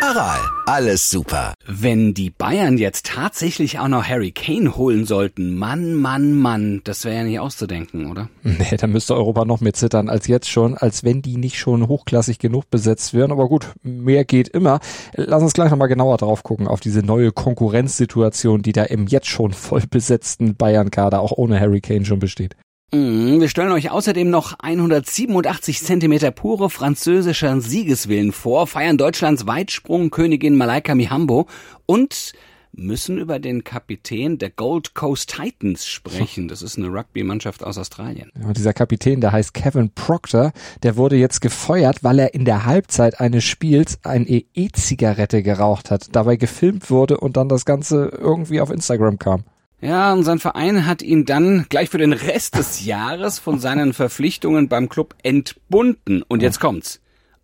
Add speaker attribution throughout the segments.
Speaker 1: Aral, alles super.
Speaker 2: Wenn die Bayern jetzt tatsächlich auch noch Harry Kane holen sollten, Mann, Mann, Mann, das wäre ja nicht auszudenken, oder?
Speaker 3: Nee, da müsste Europa noch mehr zittern als jetzt schon, als wenn die nicht schon hochklassig genug besetzt wären. Aber gut, mehr geht immer. Lass uns gleich nochmal genauer drauf gucken, auf diese neue Konkurrenzsituation, die da im jetzt schon voll besetzten Bayern-Kader auch ohne Harry Kane schon besteht.
Speaker 2: Mhm, wir stellen euch außerdem noch 187 Zentimeter pure französischer Siegeswillen vor, feiern Deutschlands Weitsprungkönigin Malaika Mihambo und müssen über den Kapitän der Gold Coast Titans sprechen. Das ist eine Rugby-Mannschaft aus Australien.
Speaker 3: Ja, dieser Kapitän, der heißt Kevin Proctor, der wurde jetzt gefeuert, weil er in der Halbzeit eines Spiels eine E-Zigarette geraucht hat, dabei gefilmt wurde und dann das Ganze irgendwie auf Instagram kam.
Speaker 2: Ja, und sein Verein hat ihn dann gleich für den Rest des Jahres von seinen Verpflichtungen beim Club entbunden. Und jetzt kommt's.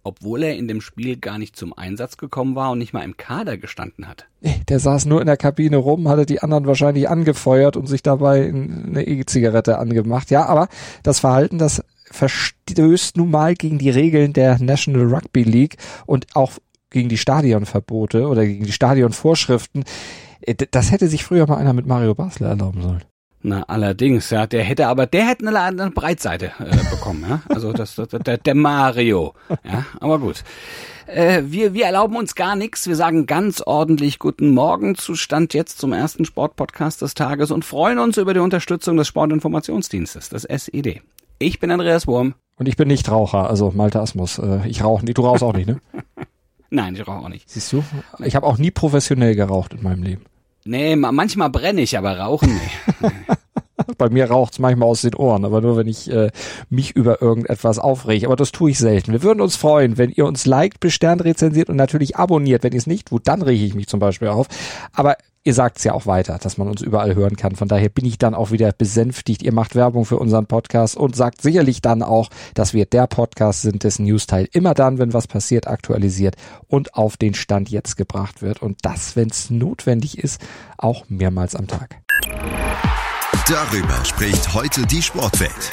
Speaker 2: Obwohl er in dem Spiel gar nicht zum Einsatz gekommen war und nicht mal im Kader gestanden hat.
Speaker 3: Der saß nur in der Kabine rum, hatte die anderen wahrscheinlich angefeuert und sich dabei eine E-Zigarette angemacht. Ja, aber das Verhalten, das verstößt nun mal gegen die Regeln der National Rugby League und auch gegen die Stadionverbote oder gegen die Stadionvorschriften. Äh, das hätte sich früher mal einer mit Mario Basler erlauben sollen.
Speaker 2: Na, allerdings, ja, der hätte aber, der hätte eine, eine Breitseite äh, bekommen, ja. Also das, das der, der Mario, ja, aber gut. Äh, wir, wir erlauben uns gar nichts. Wir sagen ganz ordentlich Guten Morgen zu Stand jetzt zum ersten Sportpodcast des Tages und freuen uns über die Unterstützung des Sportinformationsdienstes, des SED. Ich bin Andreas Wurm.
Speaker 3: Und ich bin nicht Raucher, also Malte Asmus. Äh, ich rauche nicht, du rauchst auch nicht, ne?
Speaker 2: Nein, ich rauche auch nicht.
Speaker 3: Siehst du? Ich habe auch nie professionell geraucht in meinem Leben.
Speaker 2: Nee, manchmal brenne ich, aber rauchen nee.
Speaker 3: Bei mir raucht's manchmal aus den Ohren, aber nur wenn ich äh, mich über irgendetwas aufrege. Aber das tue ich selten. Wir würden uns freuen, wenn ihr uns liked, besternt, rezensiert und natürlich abonniert. Wenn ihr es nicht tut, dann rege ich mich zum Beispiel auf. Aber ihr sagt's ja auch weiter, dass man uns überall hören kann. Von daher bin ich dann auch wieder besänftigt. Ihr macht Werbung für unseren Podcast und sagt sicherlich dann auch, dass wir der Podcast sind, dessen Newsteil immer dann, wenn was passiert, aktualisiert und auf den Stand jetzt gebracht wird. Und das, wenn es notwendig ist, auch mehrmals am Tag.
Speaker 1: Darüber spricht heute die Sportwelt.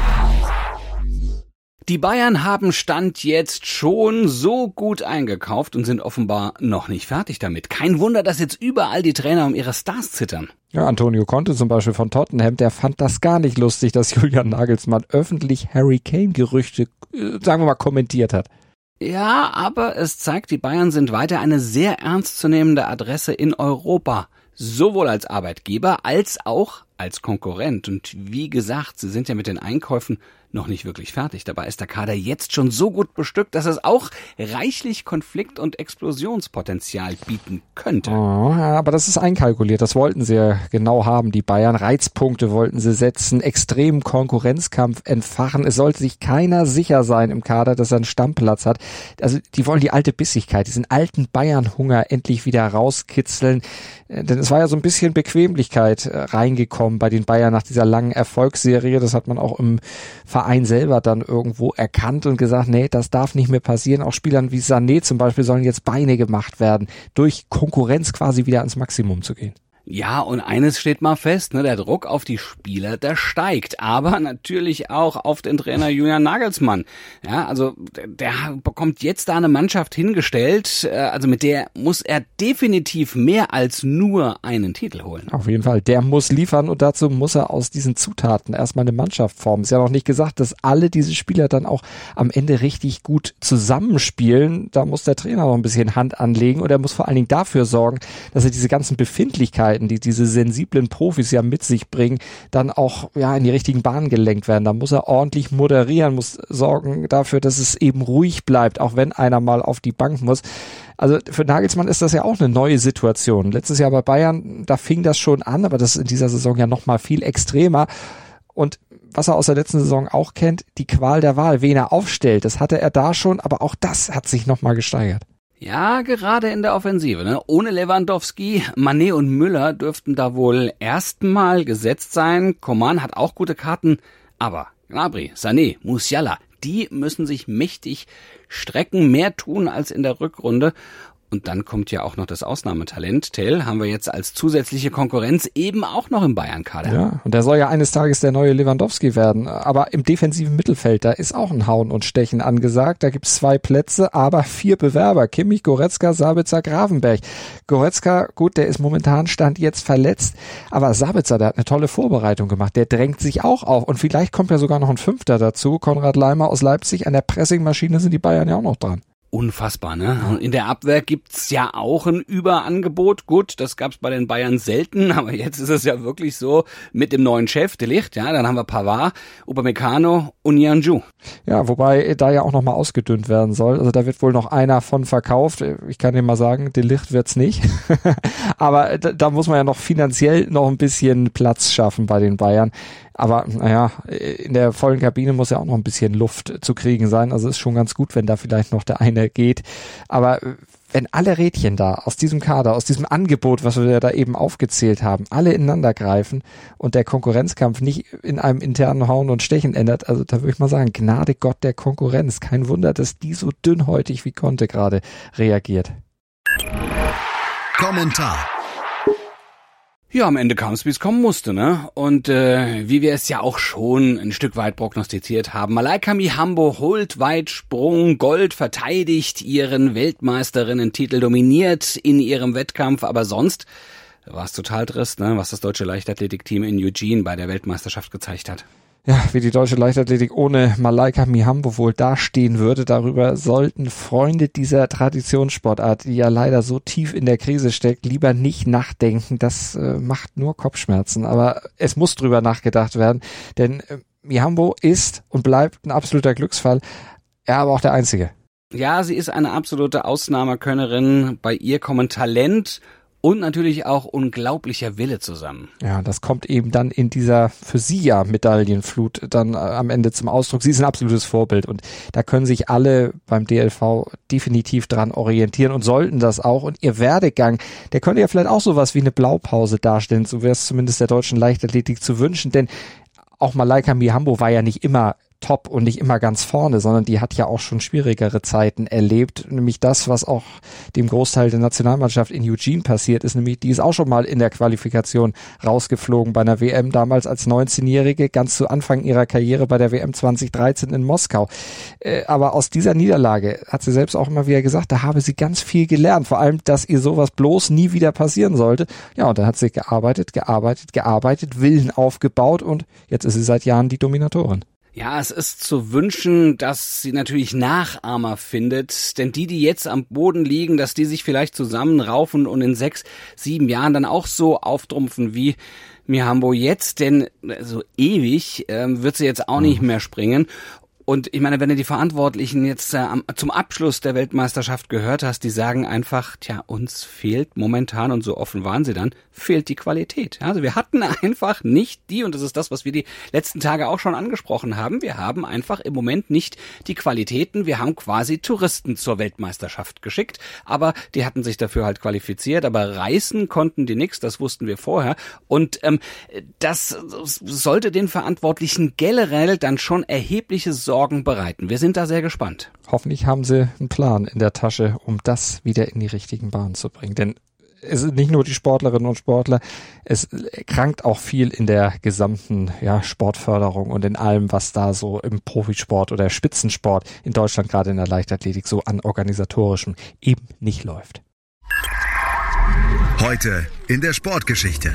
Speaker 2: Die Bayern haben Stand jetzt schon so gut eingekauft und sind offenbar noch nicht fertig damit. Kein Wunder, dass jetzt überall die Trainer um ihre Stars zittern.
Speaker 3: Ja, Antonio Conte zum Beispiel von Tottenham, der fand das gar nicht lustig, dass Julian Nagelsmann öffentlich Harry Kane-Gerüchte, äh, sagen wir mal, kommentiert hat.
Speaker 2: Ja, aber es zeigt, die Bayern sind weiter eine sehr ernstzunehmende Adresse in Europa. Sowohl als Arbeitgeber als auch als Konkurrent. Und wie gesagt, sie sind ja mit den Einkäufen noch nicht wirklich fertig. Dabei ist der Kader jetzt schon so gut bestückt, dass es auch reichlich Konflikt- und Explosionspotenzial bieten könnte.
Speaker 3: Oh, aber das ist einkalkuliert. Das wollten sie ja genau haben, die Bayern. Reizpunkte wollten sie setzen, extremen Konkurrenzkampf entfachen. Es sollte sich keiner sicher sein im Kader, dass er einen Stammplatz hat. Also die wollen die alte Bissigkeit, diesen alten Bayern-Hunger endlich wieder rauskitzeln. Äh, denn es war ja so ein bisschen Bequemlichkeit äh, reingekommen bei den Bayern nach dieser langen Erfolgsserie. Das hat man auch im Verein selber dann irgendwo erkannt und gesagt, nee, das darf nicht mehr passieren. Auch Spielern wie Sané zum Beispiel sollen jetzt Beine gemacht werden, durch Konkurrenz quasi wieder ans Maximum zu gehen.
Speaker 2: Ja, und eines steht mal fest, ne, der Druck auf die Spieler, der steigt, aber natürlich auch auf den Trainer Julian Nagelsmann. Ja, also der, der bekommt jetzt da eine Mannschaft hingestellt, äh, also mit der muss er definitiv mehr als nur einen Titel holen.
Speaker 3: Auf jeden Fall, der muss liefern und dazu muss er aus diesen Zutaten erstmal eine Mannschaft formen. Ist ja noch nicht gesagt, dass alle diese Spieler dann auch am Ende richtig gut zusammenspielen. Da muss der Trainer noch ein bisschen Hand anlegen und er muss vor allen Dingen dafür sorgen, dass er diese ganzen Befindlichkeiten Fähigkeiten, die diese sensiblen Profis ja mit sich bringen, dann auch ja in die richtigen Bahnen gelenkt werden. Da muss er ordentlich moderieren, muss sorgen dafür, dass es eben ruhig bleibt, auch wenn einer mal auf die Bank muss. Also für Nagelsmann ist das ja auch eine neue Situation. Letztes Jahr bei Bayern, da fing das schon an, aber das ist in dieser Saison ja noch mal viel extremer. Und was er aus der letzten Saison auch kennt, die Qual der Wahl, wen er aufstellt. Das hatte er da schon, aber auch das hat sich nochmal gesteigert.
Speaker 2: Ja, gerade in der Offensive. Ne? Ohne Lewandowski, Manet und Müller dürften da wohl erstmal gesetzt sein. Coman hat auch gute Karten, aber Gnabry, Sané, Musiala, die müssen sich mächtig strecken, mehr tun als in der Rückrunde. Und dann kommt ja auch noch das Ausnahmetalent. Tell haben wir jetzt als zusätzliche Konkurrenz eben auch noch im Bayern-Kader.
Speaker 3: Ja, und der soll ja eines Tages der neue Lewandowski werden. Aber im defensiven Mittelfeld, da ist auch ein Hauen und Stechen angesagt. Da gibt's zwei Plätze, aber vier Bewerber. Kimmich, Goretzka, Sabitzer, Gravenberg. Goretzka, gut, der ist momentan Stand jetzt verletzt. Aber Sabitzer, der hat eine tolle Vorbereitung gemacht. Der drängt sich auch auf. Und vielleicht kommt ja sogar noch ein Fünfter dazu. Konrad Leimer aus Leipzig. An der Pressingmaschine sind die Bayern ja auch noch dran.
Speaker 2: Unfassbar, ne? In der Abwehr gibt's ja auch ein Überangebot. Gut, das gab's bei den Bayern selten, aber jetzt ist es ja wirklich so mit dem neuen Chef, De Licht, ja, dann haben wir Pavard, Upamecano und Nianju.
Speaker 3: Ja, wobei da ja auch nochmal ausgedünnt werden soll. Also da wird wohl noch einer von verkauft. Ich kann dir mal sagen, De Licht wird's nicht. aber da, da muss man ja noch finanziell noch ein bisschen Platz schaffen bei den Bayern. Aber naja, in der vollen Kabine muss ja auch noch ein bisschen Luft zu kriegen sein. Also ist schon ganz gut, wenn da vielleicht noch der eine geht. Aber wenn alle Rädchen da aus diesem Kader, aus diesem Angebot, was wir da eben aufgezählt haben, alle ineinander greifen und der Konkurrenzkampf nicht in einem internen Hauen und Stechen ändert, also da würde ich mal sagen, Gnade Gott der Konkurrenz. Kein Wunder, dass die so dünnhäutig wie konnte gerade reagiert.
Speaker 2: Kommentar ja, am Ende kam es, wie es kommen musste, ne? Und äh, wie wir es ja auch schon ein Stück weit prognostiziert haben, Malaika Mihambo holt Weitsprung, Gold, verteidigt ihren Weltmeisterinnen-Titel, dominiert in ihrem Wettkampf, aber sonst war es total trist, ne? was das deutsche Leichtathletikteam in Eugene bei der Weltmeisterschaft gezeigt hat
Speaker 3: ja, wie die deutsche Leichtathletik ohne Malaika Mihambo wohl dastehen würde. Darüber sollten Freunde dieser Traditionssportart, die ja leider so tief in der Krise steckt, lieber nicht nachdenken. Das äh, macht nur Kopfschmerzen. Aber es muss drüber nachgedacht werden, denn äh, Mihambo ist und bleibt ein absoluter Glücksfall. Er aber auch der Einzige.
Speaker 2: Ja, sie ist eine absolute Ausnahmekönnerin. Bei ihr kommen Talent und natürlich auch unglaublicher Wille zusammen.
Speaker 3: Ja, das kommt eben dann in dieser für sie ja Medaillenflut dann äh, am Ende zum Ausdruck. Sie ist ein absolutes Vorbild und da können sich alle beim DLV definitiv dran orientieren und sollten das auch. Und ihr Werdegang, der könnte ja vielleicht auch sowas wie eine Blaupause darstellen, so wäre es zumindest der deutschen Leichtathletik zu wünschen, denn auch Malaika Mihambo war ja nicht immer top und nicht immer ganz vorne, sondern die hat ja auch schon schwierigere Zeiten erlebt. Nämlich das, was auch dem Großteil der Nationalmannschaft in Eugene passiert ist, nämlich die ist auch schon mal in der Qualifikation rausgeflogen bei einer WM, damals als 19-Jährige, ganz zu Anfang ihrer Karriere bei der WM 2013 in Moskau. Äh, aber aus dieser Niederlage hat sie selbst auch immer wieder gesagt, da habe sie ganz viel gelernt, vor allem, dass ihr sowas bloß nie wieder passieren sollte. Ja, und dann hat sie gearbeitet, gearbeitet, gearbeitet, Willen aufgebaut und jetzt ist sie seit Jahren die Dominatorin.
Speaker 2: Ja, es ist zu wünschen, dass sie natürlich Nachahmer findet, denn die, die jetzt am Boden liegen, dass die sich vielleicht zusammenraufen und in sechs, sieben Jahren dann auch so auftrumpfen wie Mihambo jetzt, denn so ewig ähm, wird sie jetzt auch nicht mhm. mehr springen. Und ich meine, wenn du die Verantwortlichen jetzt äh, zum Abschluss der Weltmeisterschaft gehört hast, die sagen einfach, tja, uns fehlt momentan, und so offen waren sie dann, fehlt die Qualität. Also wir hatten einfach nicht die, und das ist das, was wir die letzten Tage auch schon angesprochen haben, wir haben einfach im Moment nicht die Qualitäten, wir haben quasi Touristen zur Weltmeisterschaft geschickt, aber die hatten sich dafür halt qualifiziert, aber reißen konnten die nix, das wussten wir vorher. Und ähm, das sollte den Verantwortlichen generell dann schon erhebliche Sorgen Sorgen bereiten. Wir sind da sehr gespannt.
Speaker 3: Hoffentlich haben sie einen Plan in der Tasche, um das wieder in die richtigen Bahnen zu bringen. Denn es sind nicht nur die Sportlerinnen und Sportler, es krankt auch viel in der gesamten ja, Sportförderung und in allem, was da so im Profisport oder Spitzensport in Deutschland gerade in der Leichtathletik so an organisatorischem eben nicht läuft.
Speaker 1: Heute in der Sportgeschichte.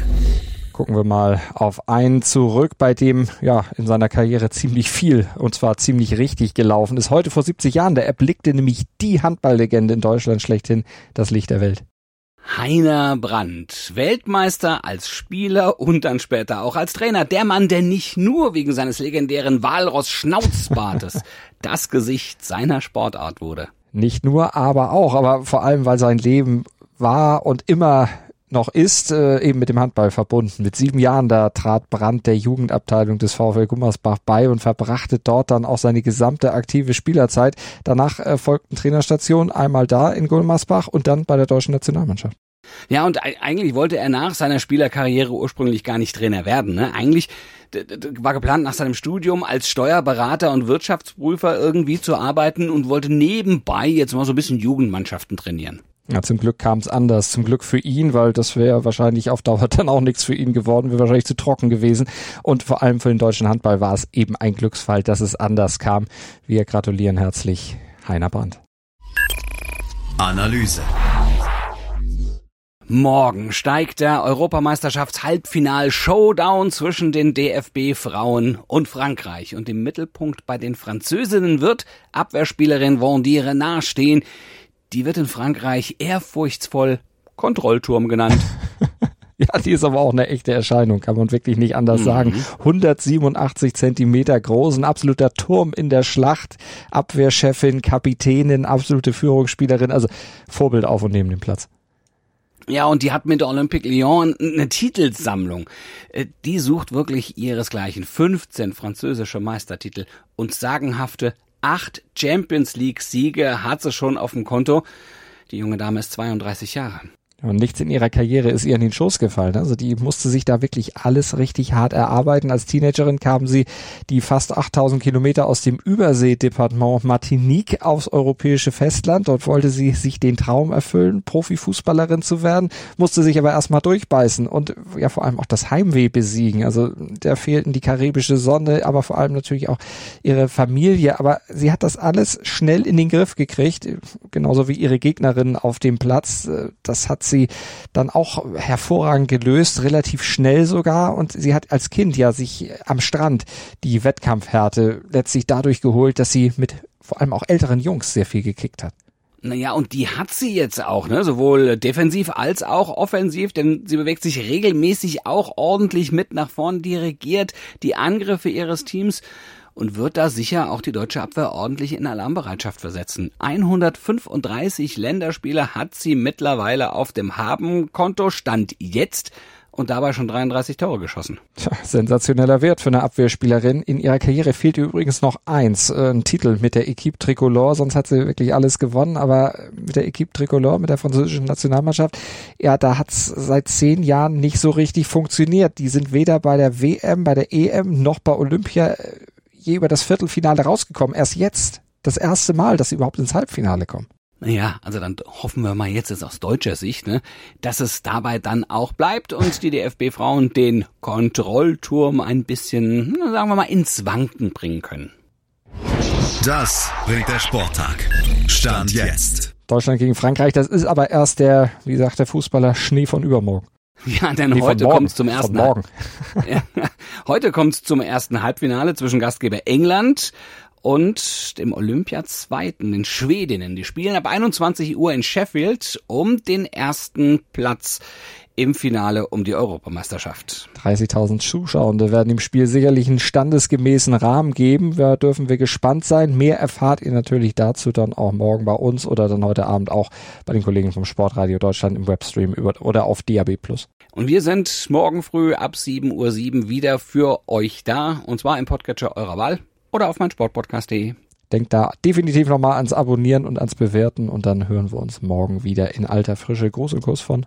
Speaker 3: Gucken wir mal auf einen zurück, bei dem ja in seiner Karriere ziemlich viel und zwar ziemlich richtig gelaufen ist. Heute vor 70 Jahren, der erblickte nämlich die Handballlegende in Deutschland schlechthin, das Licht der Welt.
Speaker 2: Heiner Brandt, Weltmeister als Spieler und dann später auch als Trainer. Der Mann, der nicht nur wegen seines legendären Walross-Schnauzbartes das Gesicht seiner Sportart wurde.
Speaker 3: Nicht nur, aber auch, aber vor allem, weil sein Leben war und immer noch ist, äh, eben mit dem Handball verbunden. Mit sieben Jahren da trat Brandt der Jugendabteilung des VfL Gummersbach bei und verbrachte dort dann auch seine gesamte aktive Spielerzeit. Danach äh, folgten Trainerstationen, einmal da in Gummersbach und dann bei der deutschen Nationalmannschaft.
Speaker 2: Ja, und eigentlich wollte er nach seiner Spielerkarriere ursprünglich gar nicht Trainer werden. Ne? Eigentlich war geplant, nach seinem Studium als Steuerberater und Wirtschaftsprüfer irgendwie zu arbeiten und wollte nebenbei jetzt mal so ein bisschen Jugendmannschaften trainieren.
Speaker 3: Ja, zum Glück kam es anders. Zum Glück für ihn, weil das wäre wahrscheinlich auf Dauer dann auch nichts für ihn geworden, wäre wahrscheinlich zu trocken gewesen. Und vor allem für den deutschen Handball war es eben ein Glücksfall, dass es anders kam. Wir gratulieren herzlich Heiner Brandt.
Speaker 1: Analyse.
Speaker 2: Morgen steigt der Europameisterschafts-Halbfinal-Showdown zwischen den DFB-Frauen und Frankreich. Und im Mittelpunkt bei den Französinnen wird Abwehrspielerin Vendy Renard stehen. Die wird in Frankreich ehrfurchtsvoll Kontrollturm genannt.
Speaker 3: Ja, die ist aber auch eine echte Erscheinung, kann man wirklich nicht anders mhm. sagen. 187 Zentimeter groß, ein absoluter Turm in der Schlacht, Abwehrchefin, Kapitänin, absolute Führungsspielerin, also Vorbild auf und neben dem Platz.
Speaker 2: Ja, und die hat mit Olympique Lyon eine Titelsammlung. Äh, die sucht wirklich ihresgleichen. 15 französische Meistertitel und sagenhafte acht Champions League Siege hat sie schon auf dem Konto. Die junge Dame ist 32 Jahre.
Speaker 3: Und nichts in ihrer Karriere ist ihr in den Schoß gefallen. Also die musste sich da wirklich alles richtig hart erarbeiten. Als Teenagerin kam sie die fast 8000 Kilometer aus dem Überseedepartement Martinique aufs europäische Festland. Dort wollte sie sich den Traum erfüllen, Profifußballerin zu werden, musste sich aber erstmal durchbeißen und ja vor allem auch das Heimweh besiegen. Also der fehlten die karibische Sonne, aber vor allem natürlich auch ihre Familie. Aber sie hat das alles schnell in den Griff gekriegt, genauso wie ihre Gegnerinnen auf dem Platz. Das hat sie dann auch hervorragend gelöst, relativ schnell sogar. Und sie hat als Kind ja sich am Strand die Wettkampfhärte letztlich dadurch geholt, dass sie mit vor allem auch älteren Jungs sehr viel gekickt hat.
Speaker 2: Naja, und die hat sie jetzt auch, ne? Sowohl defensiv als auch offensiv, denn sie bewegt sich regelmäßig auch ordentlich mit nach vorn, dirigiert die Angriffe ihres Teams und wird da sicher auch die deutsche Abwehr ordentlich in Alarmbereitschaft versetzen. 135 Länderspiele hat sie mittlerweile auf dem Habenkonto, stand jetzt und dabei schon 33 Tore geschossen.
Speaker 3: Tja, sensationeller Wert für eine Abwehrspielerin. In ihrer Karriere fehlt übrigens noch eins, äh, ein Titel mit der Equipe Tricolore, sonst hat sie wirklich alles gewonnen, aber mit der Equipe Tricolore, mit der französischen Nationalmannschaft, ja, da hat's seit zehn Jahren nicht so richtig funktioniert. Die sind weder bei der WM, bei der EM noch bei Olympia äh, je über das Viertelfinale rausgekommen. Erst jetzt, das erste Mal, dass sie überhaupt ins Halbfinale kommen.
Speaker 2: Ja, also dann hoffen wir mal jetzt, jetzt aus deutscher Sicht, ne, dass es dabei dann auch bleibt und die DFB-Frauen den Kontrollturm ein bisschen, sagen wir mal, ins Wanken bringen können.
Speaker 1: Das bringt der Sporttag. Stand jetzt.
Speaker 3: Deutschland gegen Frankreich, das ist aber erst der, wie sagt der Fußballer, Schnee von übermorgen.
Speaker 2: Ja, denn nee, heute kommt es zum ersten morgen. ja, heute kommt es zum ersten Halbfinale zwischen Gastgeber England und dem Olympia-Zweiten, den Schwedinnen. Die spielen ab 21 Uhr in Sheffield um den ersten Platz im Finale um die Europameisterschaft.
Speaker 3: 30.000 Zuschauende werden im Spiel sicherlich einen standesgemäßen Rahmen geben. Da dürfen wir gespannt sein. Mehr erfahrt ihr natürlich dazu dann auch morgen bei uns oder dann heute Abend auch bei den Kollegen vom Sportradio Deutschland im Webstream oder auf DAB+.
Speaker 2: Und wir sind morgen früh ab 7.07 Uhr wieder für euch da. Und zwar im Podcatcher eurer Wahl oder auf meinsportpodcast.de.
Speaker 3: Denkt da definitiv nochmal ans Abonnieren und ans Bewerten und dann hören wir uns morgen wieder in alter Frische. Gruß und Kuss von